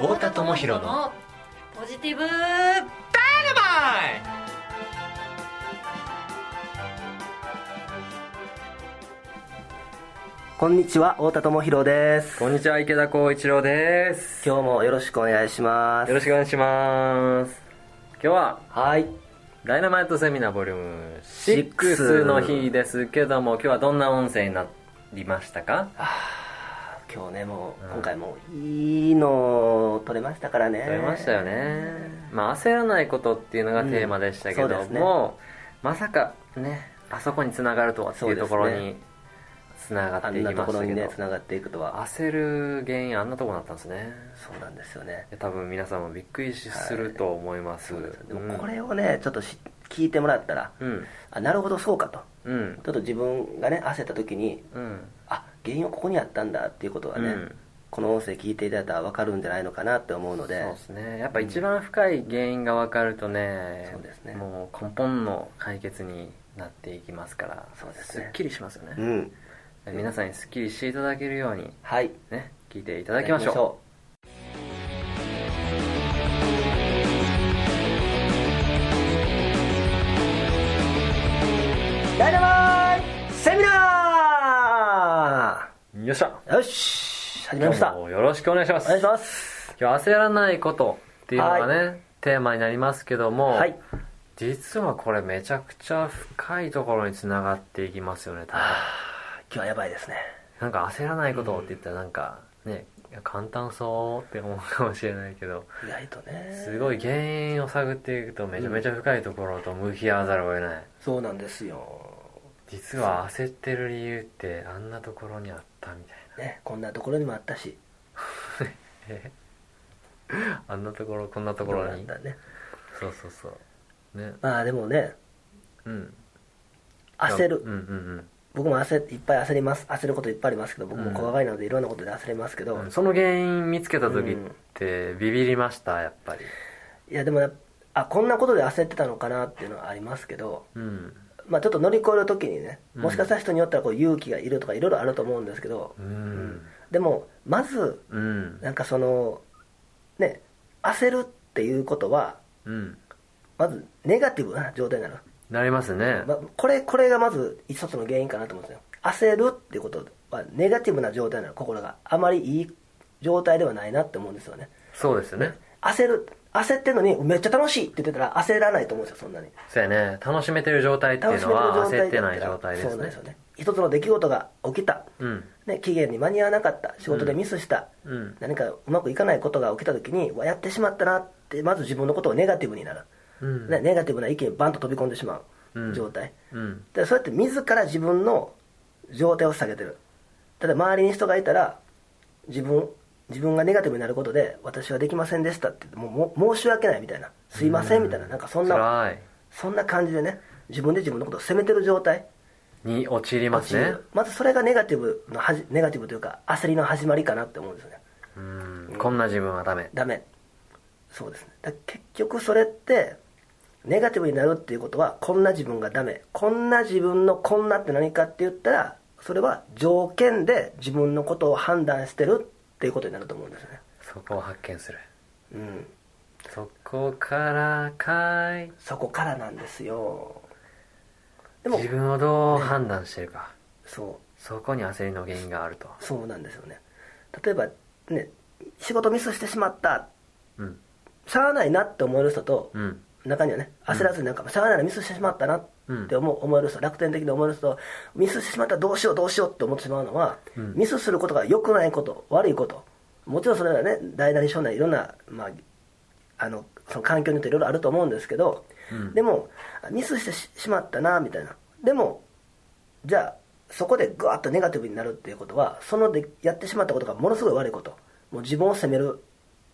太田智博のポジティブ。こんにちは太田智博です。こんにちは池田光一郎です。今日もよろしくお願いします。よろしくお願いします。今日ははい。ダイナマイトセミナーボリューム6の日ですけども今日はどんな音声になりましたか？今日ねもう、うん今回もいいの撮れましたからね。撮れましたよね。まあ焦らないことっていうのがテーマでしたけどうんそうですね。も、まさかねあそこにつながるとはっていうところにつながあんなっていきところにね。ましたけどつながっていくとは。焦る原因あんなとこだったんですね。そうなんですよね。多分皆さんもびっくりすると思います、そうでもこれをねちょっとし聞いてもらったらうん。あなるほどそうかと。うん。ちょっと自分がね焦った時にうん。あ原因はここにあったんだっていうことはね、うん。この音声聞いていただいたら分かるんじゃないのかなって思うので。そうですね。やっぱ一番深い原因が分かるとね,、そうですね。もう根本の解決になっていきますからそうですね。っきりしますよね、うん。皆さんにすっきりしていただけるようにはい。ね聞いていただきましょう。ダイナマよっしゃ。ーよし始めました。今日もよろしくお願いします。お願いします。今日焦らないことっていうのがね、テーマになりますけども、はい。実はこれめちゃくちゃ深いところにつながっていきますよね多分。今日はやばいですね。なんか焦らないことって言ったらなんかね簡単そうって思うかもしれないけど意外とね。すごい原因を探っていくとめちゃめちゃ深いところと向き合わざるを得ない。そうなんですよ実は焦ってる理由ってあんなところにあったみたいねこんなところにもあったし。な あんなところこんなところに？どうなんだね。そうそうそう。ね。まあでもねうん。焦る。うんうん僕も焦いっぱい焦ります。焦ることいっぱいありますけど僕もうん。怖がりなのでいろんなことで焦りますけど、うん、うんその原因見つけた時ってビビりました？やっぱり。いやでもあこんなことで焦ってたのかなっていうのはありますけど。うんまあちょっと乗り越える時にねうん。もしかしたら人によってはこう勇気がいるとかいろいろあると思うんですけど、うん。でもまずうん。なんかそのね焦るっていうことはうん。まずネガティブな状態になる、なりますね。まあ、これこれがまず一つの原因かなと思うんですよ。焦るっていうことはネガティブな状態になる心があまりいい状態ではないなって思うんですよね。そうですよね焦る焦ってんのにめっちゃ楽しいって言ってたら焦らないと思うんですよそんなに。そうやね。楽しめてる状態っていうのは焦ってない状態ですね。そうなんですよね。一つの出来事が起きた、うん。ね、期限に間に合わなかった。仕事でミスした、うん。何かうまくいかないことが起きた時にわやってしまったなってまず自分のことをネガティブになる、うん。ね、ネガティブな意見にバンと飛び込んでしまううん。状態、うん。でそうやって自ら自分の状態を下げてる。ただ周りに人がいたら自分自分がネガティブになることで私はできませんでしたってもうも申し訳ないみたいな。すいませんみたいな。なんかそんなそんな感じでね自分で自分のことを責めてる状態に陥りますね。まずそれがネガティブのはじネガティブというか焦りの始まりかなって思うんですよね。うん。こんな自分はダメ。ダメ。そうですね。だ結局それってネガティブになるっていうことはこんな自分がダメ。こんな自分のこんなって何かって言ったらそれは条件で自分のことを判断してるっていうことになると思うんですよね。そこを発見する。うん。そこからかい。そこからなんですよ。でも自分をどう判断してるか。そう。そこに焦りの原因があると。そうなんですよね。例えばね仕事ミスしてしまった。うん。しゃあないなって思える人と、うん。中にはね焦らずになんか、しゃあないなミスしてしまったなって思う,、思える人楽天的に思える人ミスしてしまったらどうしようどうしようって思ってしまうのは、うん。ミスすることが良くないこと悪いこと。もちろんそれはね大なり小なりいろんな、まあ、あのその環境によっていろいろあると思うんですけど、うん。でもミスしてししまったなみたいな。でもじゃあそこでグワッとネガティブになるっていうことはそのでやってしまったことがものすごい悪いこと。もう自分を責める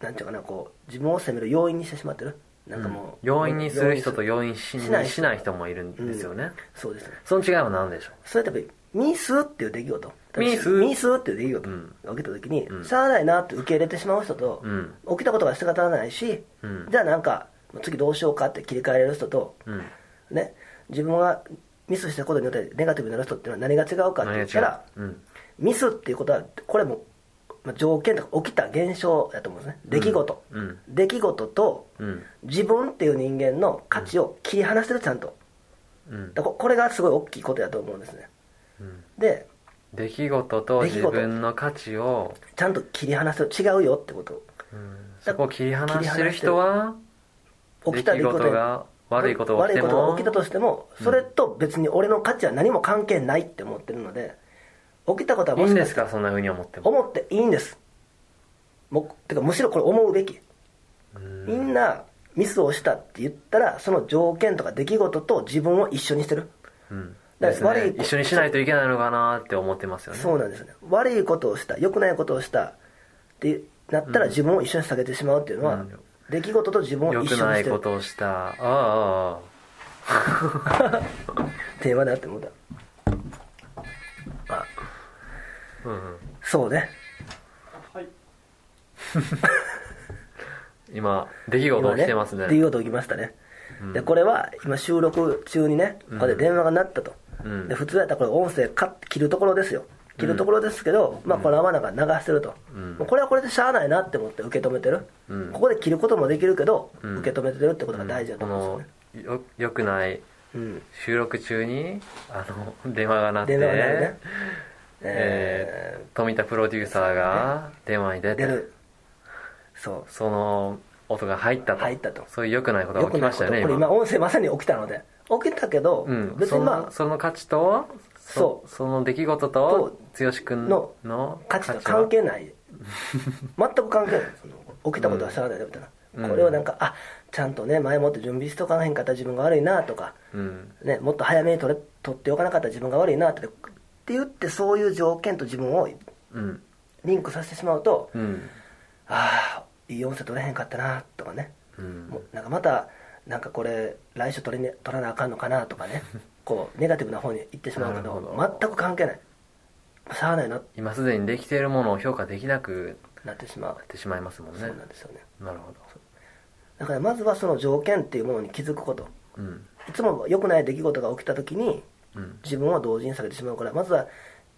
なんていうかなこう自分を責める要因にしてしまってるなんかもう、うん。要因にする人と要因ししないしない人もいるんですよね、うん。そうですね。その違いは何でしょそれやっぱりミスっていう出来事。ミス？ミスっていう出来事うん。が起きた時に、うん。しゃあないなって受け入れてしまう人と、うん。起きたことが仕方ないし、うん。じゃあなんか次どうしようかって切り替えれる人と、ね、自分がミスしたことによってネガティブになる人っていうのは何が違うかって言ったらう？ん。ミスっていうことはこれもまあ、条件とか起きた現象だと思うんですね。出来事、うん。出来事とうん。自分っていう人間の価値を切り離してるちゃんと。うん。だここれがすごい大きいことだと思うんですね。うん。で出来事と自分の価値を、ちゃんと切り離せる。違うよってこと。うん。そこを切り離してる人は起きた出来事が悪いことが起きて悪いこともが起きたとしてもそれと別に俺の価値は何も関係ないって思ってるので起きたことはいもいんしかしたらですかそんなふうに思っても。思っていいんです。もうてかむしろこれ思うべき。うん。みんなミスをしたって言ったらその条件とか出来事と自分を一緒にしてる。うん。だですね。から悪い一緒にしないといけないのかなって思ってますよね。そうなんですよね。悪いことをした良くないことをしたってなったら自分を一緒に下げてしまうっていうのは、うん。出来事と自分を良くない一緒にしてる。ことをした。あああテーマだって思った。ああ うんうんそうね 今出来事起きてますね。出来事起きましたね、うん。でこれは今収録中にねここで電話が鳴ったと、うん。で普通やったらこれ音声カッ切るところですよ。切るところですけど、まあこのままなんか流してると、うん。これはこれでしゃあないなって思って受け止めてる、うん。ここで切ることもできるけど、うん。受け止めてるってことが大事だとこ思うんですよね、のよよくないうん。収録中にあの電話が鳴って。電話が鳴るねええー富田プロデューサーが電話に出てー出る。そう。その音が入ったと。入ったと。そういう良くないことが起きましたよねこれ今音声まさに起きたので。起きたけど、うん、そ別にまあのその価値とそう。その出来事と剛君のの価値とは。関係ない。全く関係ない。起きたことはしゃあないよみたいな、うん。これをなんかあちゃんとね前もって準備しとかなへんかった自分が悪いなとか、うん。ね、もっと早めに取れ取っておかなかった自分が悪いなってって言ってそういう条件と自分をうん。リンクさせてしまうと、うん。ああいい音声取れへんかったなとかね、うん。もうなんかまたなんかこれ来週取り、ね、取らなあかんのかなとかね。こうネガティブな方に行ってしまうけどなるほど。全く関係ない。しゃあないな。って今すでにできているものを評価できなくなってしまう。なってしまいますもんね。そうなんですよね。なるほど。だからまずはその条件っていうものに気づくこと。うん。いつも良くない出来事が起きた時にうん自分を同時に下げてしまうからまずは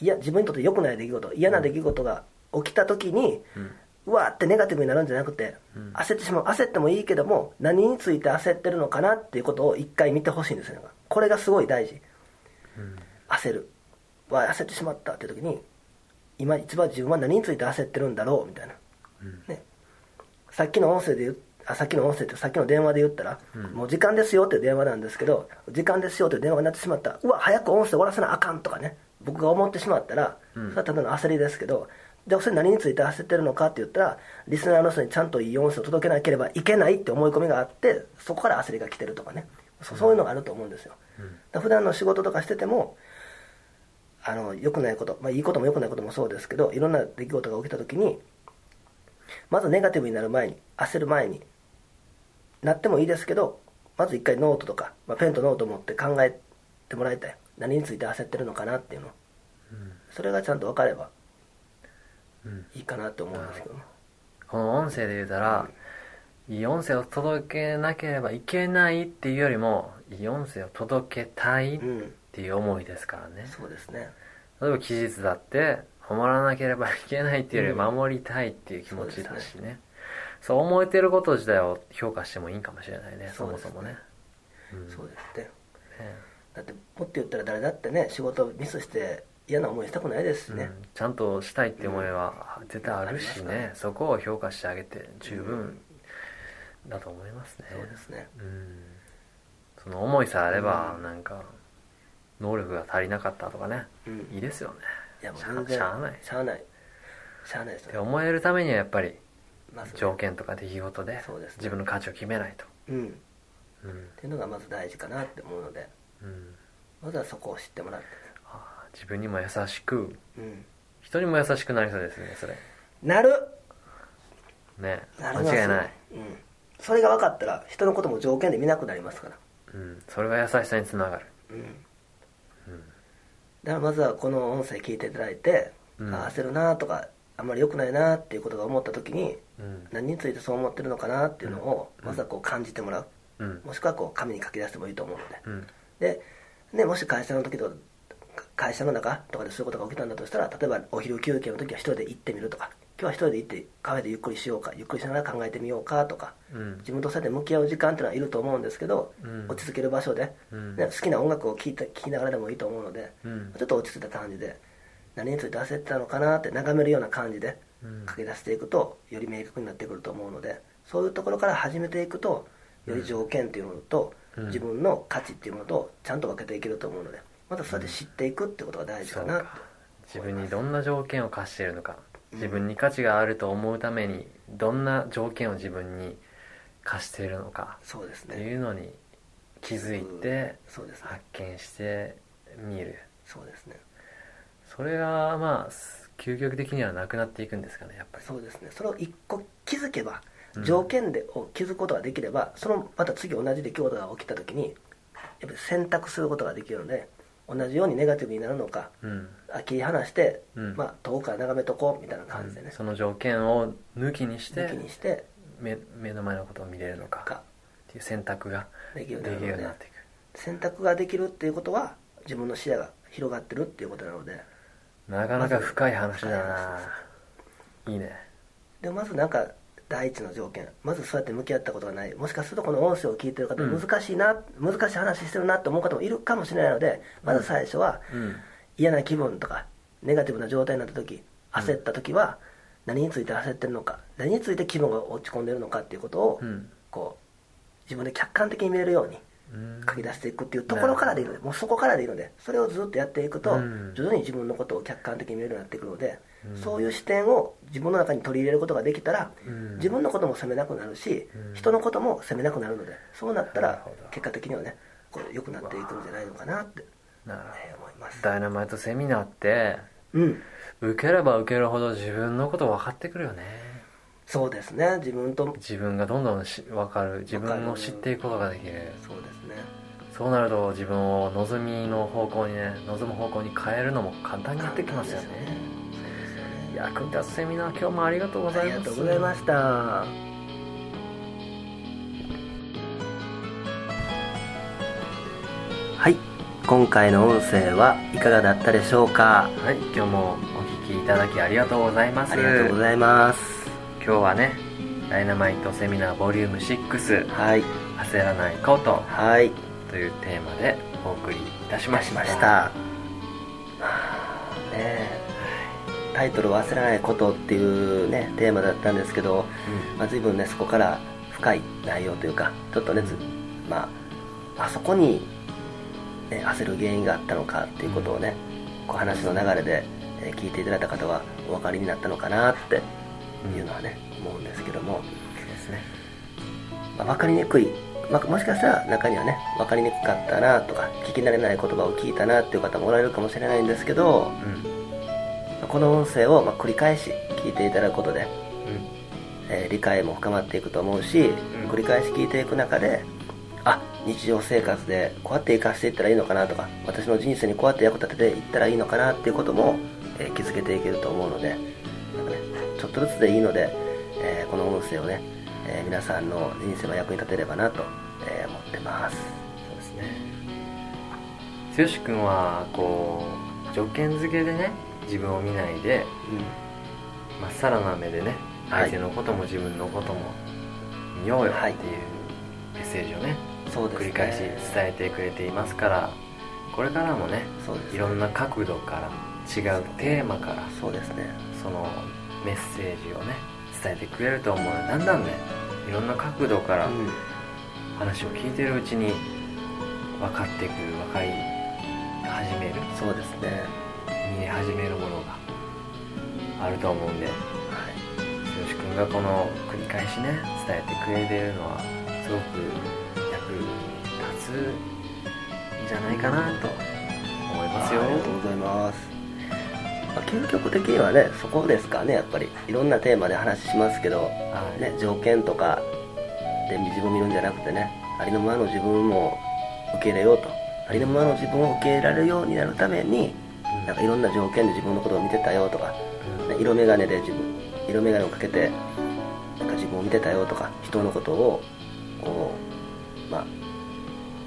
いや自分にとって良くない出来事嫌な出来事が起きた時に、うわーってネガティブになるんじゃなくて、うん。焦ってしまう焦ってもいいけども何について焦ってるのかなっていうことを一回見てほしいんですよ。これがすごい大事。うん。焦る。わ焦ってしまったっていう時に今一番自分は何について焦ってるんだろうみたいな、うん。ね、さっきの音声で言うあさっきの音声ってさっきの電話で言ったら、うん。もう時間ですよっていう電話なんですけど時間ですよっていう電話になってしまった。うわ早く音声終わらせなあかんとかね僕が思ってしまったら、うん。それはただの焦りですけどでそれ何について焦ってるのかって言ったらリスナーの人にちゃんといい音声を届けなければいけないって思い込みがあってそこから焦りが来てるとかね。そそういうのがあると思うんですよ、うん。だ普段の仕事とかしててもあの良くないこと、まあ、いいことも良くないこともそうですけどいろんな出来事が起きた時にまずネガティブになる前に焦る前になってもいいですけどまず一回ノートとか、まあ、ペンとノートを持って考えてもらいたい。何について焦ってるのかなっていうの。うん。それがちゃんと分かればうん。いいかなって思うんですけどね。この音声で言うたら、いい音声を届けなければいけないっていうよりもいい音声を届けたいっうんていう思いですからね、そうですね。例えば期日だって守らなければいけないっていうよりうん。守りたいっていう気持ちだしね,、そう思えてること自体を評価してもいいかもしれないねそもそもね。うん。そうですって。ねだってもっと言ったら誰だってね仕事ミスして嫌な思いしたくないですしね、うん。ちゃんとしたいって思いは絶対あるしね。かそこを評価してあげて十分だと思いますね。そうですね。うん。その思いさえあればうんなんか能力が足りなかったとかね。うん。いいですよね。いやもうしゃ全然しゃあない。しゃあない。しゃあないですって思えるためにはやっぱりまずね条件とか出来事でそうですね。自分の価値を決めないと。うん。っうん。ていうのがまず大事かなって思うので。うん。まずはそこを知ってもらって。あー自分にも優しくうん。人にも優しくなりそうですねそれ。なる。ね。なります間違いない、うん、それが分かったら人のことも条件で見なくなりますから。うん、それが優しさにつながる。うん。うん。だからまずはこの音声聞いていただいて、うん。ああ焦るなとかあんまり良くないなっていうことが思った時にうん。何についてそう思ってるのかなっていうのをうん。まずはこう感じてもらう、うん。もしくはこう紙に書き出してもいいと思うので、うん。で、ね、もし会社の時と会社の中とかでそういうことが起きたんだとしたら例えばお昼休憩の時は一人で行ってみるとか日は一人で行ってカフェでゆっくりしようかゆっくりしながら考えてみようかとかうん。自分とそうやって向き合う時間っていうのはいると思うんですけど、うん。落ち着ける場所で、うん。ね、好きな音楽を聴いて聴きながらでもいいと思うので、うん。ちょっと落ち着いた感じで何について焦ってたのかなって眺めるような感じでうん。書き出していくとより明確になってくると思うのでそういうところから始めていくとより条件っていうものと、うん。自分の価値っていうものとちゃんと分けていけると思うのでまずそうやって知っていくってことが大事かなって。そうか。自分にどんな条件を課しているのか。自分に価値があると思うためにどんな条件を自分に課しているのか。ってそうですね。いうのに気づいてそうですね。発見してみる。そうですねそれがまあ究極的にはなくなっていくんですかねやっぱり。そうですね。それを一個気づけばうん。条件でを気づくことができればそのまた次同じ出来事が起きた時にやっぱり選択することができるので同じようにネガティブになるのかうん。あ切り離して、うん。まあ、遠くから眺めとこうみたいな感じでね、その条件を抜きにして抜きにして目目の前のことを見れるのかか。っていう選択ができるようになっていく。選択ができるっていうことは自分の視野が広がってるっていうことなのでなかなか深い話だな。いいね。でまずなんか第一の条件。まずそうやって向き合ったことがない。もしかするとこの音声を聞いてる方うん。難しいな、難しい話してるなって思う方もいるかもしれないのでまず最初はうん。嫌な気分とかネガティブな状態になった時焦った時は何について焦ってるのか何について気分が落ち込んでるのかっていうことをうん。こう自分で客観的に見れるようにうん書き出していくっていうところからでいいのでもうそこからでいいので。それをずっとやっていくとうん。徐々に自分のことを客観的に見れるようになってくるのでうん。そういう視点を自分の中に取り入れることができたらうん。自分のことも責めなくなるしうん。人のことも責めなくなるのでそうなったら結果的にはねこう良くなっていくんじゃないのかなって思います。ダイナマイトセミナーってうん。受ければ受けるほど自分のこと分かってくるよねそうですね。自分と自分がどんどんし分かる。自分を知っていくことができる。そうですね。そうなると自分を望みの方向にね望む方向に変えるのも簡単になってきますよね。そうですよね。役に立つセミナー今日もありがとうござありいます。がとうございました。はい。今回の音声はいかがだったでしょうか？はい。今日もお聞きいただきありがとうございます。ありがとうございます今日はねダイナマイトセミナーボリューム6はい。焦らないことはい。というテーマでお送りいたしましました。はあねえ。タイトルは「焦らないこと」っていうねテーマだったんですけど、まあ、随分ねそこから深い内容というかちょっとねずまああそこに、ね、焦る原因があったのかっていうことをねこう話の流れで、えー聞いていただいた方はお分かりになったのかなっていうのはね、思うんですけども、そうですね。まあ、分かりにくい、まあ、もしかしたら中にはね分かりにくかったなとか聞き慣れない言葉を聞いたなっていう方もおられるかもしれないんですけど、まあこの音声をまあ繰り返し聞いていただくことでえー理解も深まっていくと思うし、ん。繰り返し聞いていく中であ日常生活でこうやって生かしていったらいいのかなとか私の人生にこうやって役立てていったらいいのかなっていうことも、えー気づけていけると思うのでっとずつでいいので、えーこの音声をね、えー皆さんの人生の役に立てればなと、えー思ってます。そうですね。剛君はこう条件付けでね自分を見ないでまっさらな目でねはい。相手のことも自分のことも見ようよはいっていうメッセージをねそうですね。繰り返し伝えてくれていますからこれからもねね。いろんな角度から違うテーマからそうですね。そのメッセージをね伝えてくれると思う。だんだんねいろんな角度からうん。話を聞いてるうちに分かってくる分かり始めるそうですね。見え始めるものがあると思うんで。はい。剛君がこの繰り返しね伝えてくれているのはすごく役に立つんじゃないかなと思いますよ。ありがとうございます、まあ、究極的にはねそこですかねやっぱり。いろんなテーマで話しますけど、はい。ね、条件とかで自分を見るんじゃなくてねありのままの自分も受け入れようと。ありのままの自分を受け入れられるようになるためにうん。なんかいろんな条件で自分のことを見てたよとか、うん。ね色眼鏡で自分色眼鏡をかけてなんか自分を見てたよとか人のことをこうまあ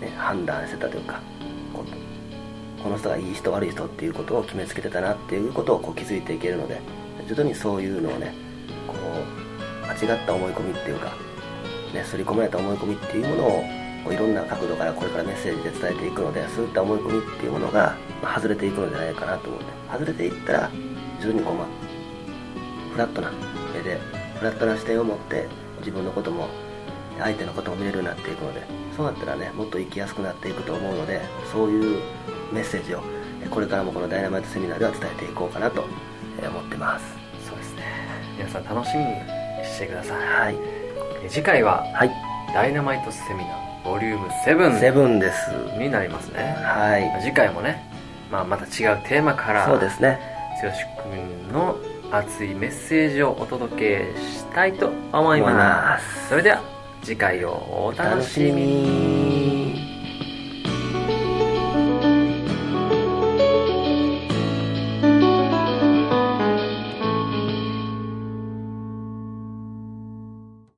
ね判断してたというかこうこの人がいい人悪い人っていうことを決めつけてたなっていうことをこう気づいていけるので徐々にそういうのをねこう間違った思い込みっていうかね刷り込まれた思い込みっていうものをこういろんな角度からこれからメッセージで伝えていくのでそういった思い込みっていうものが、外れていくのじゃないかなと思うんで外れていったら徐々にこう、まあ、フラットな目でフラットな視点を持って自分のことも相手のことも見れるようになっていくのでそうなったらねもっと生きやすくなっていくと思うのでそういうメッセージをこれからもこのダイナマイトセミナーでは伝えていこうかなと思ってます。そうですね。皆さん楽しみにしてください、はい。え次回ははい。ダイナマイトセミナーボリューム7セブンです。になりますね。はい。次回もね、まあ、また違うテーマからそうですね。剛君の熱いメッセージをお届けしたいと思います。それでは次回をお楽しみに。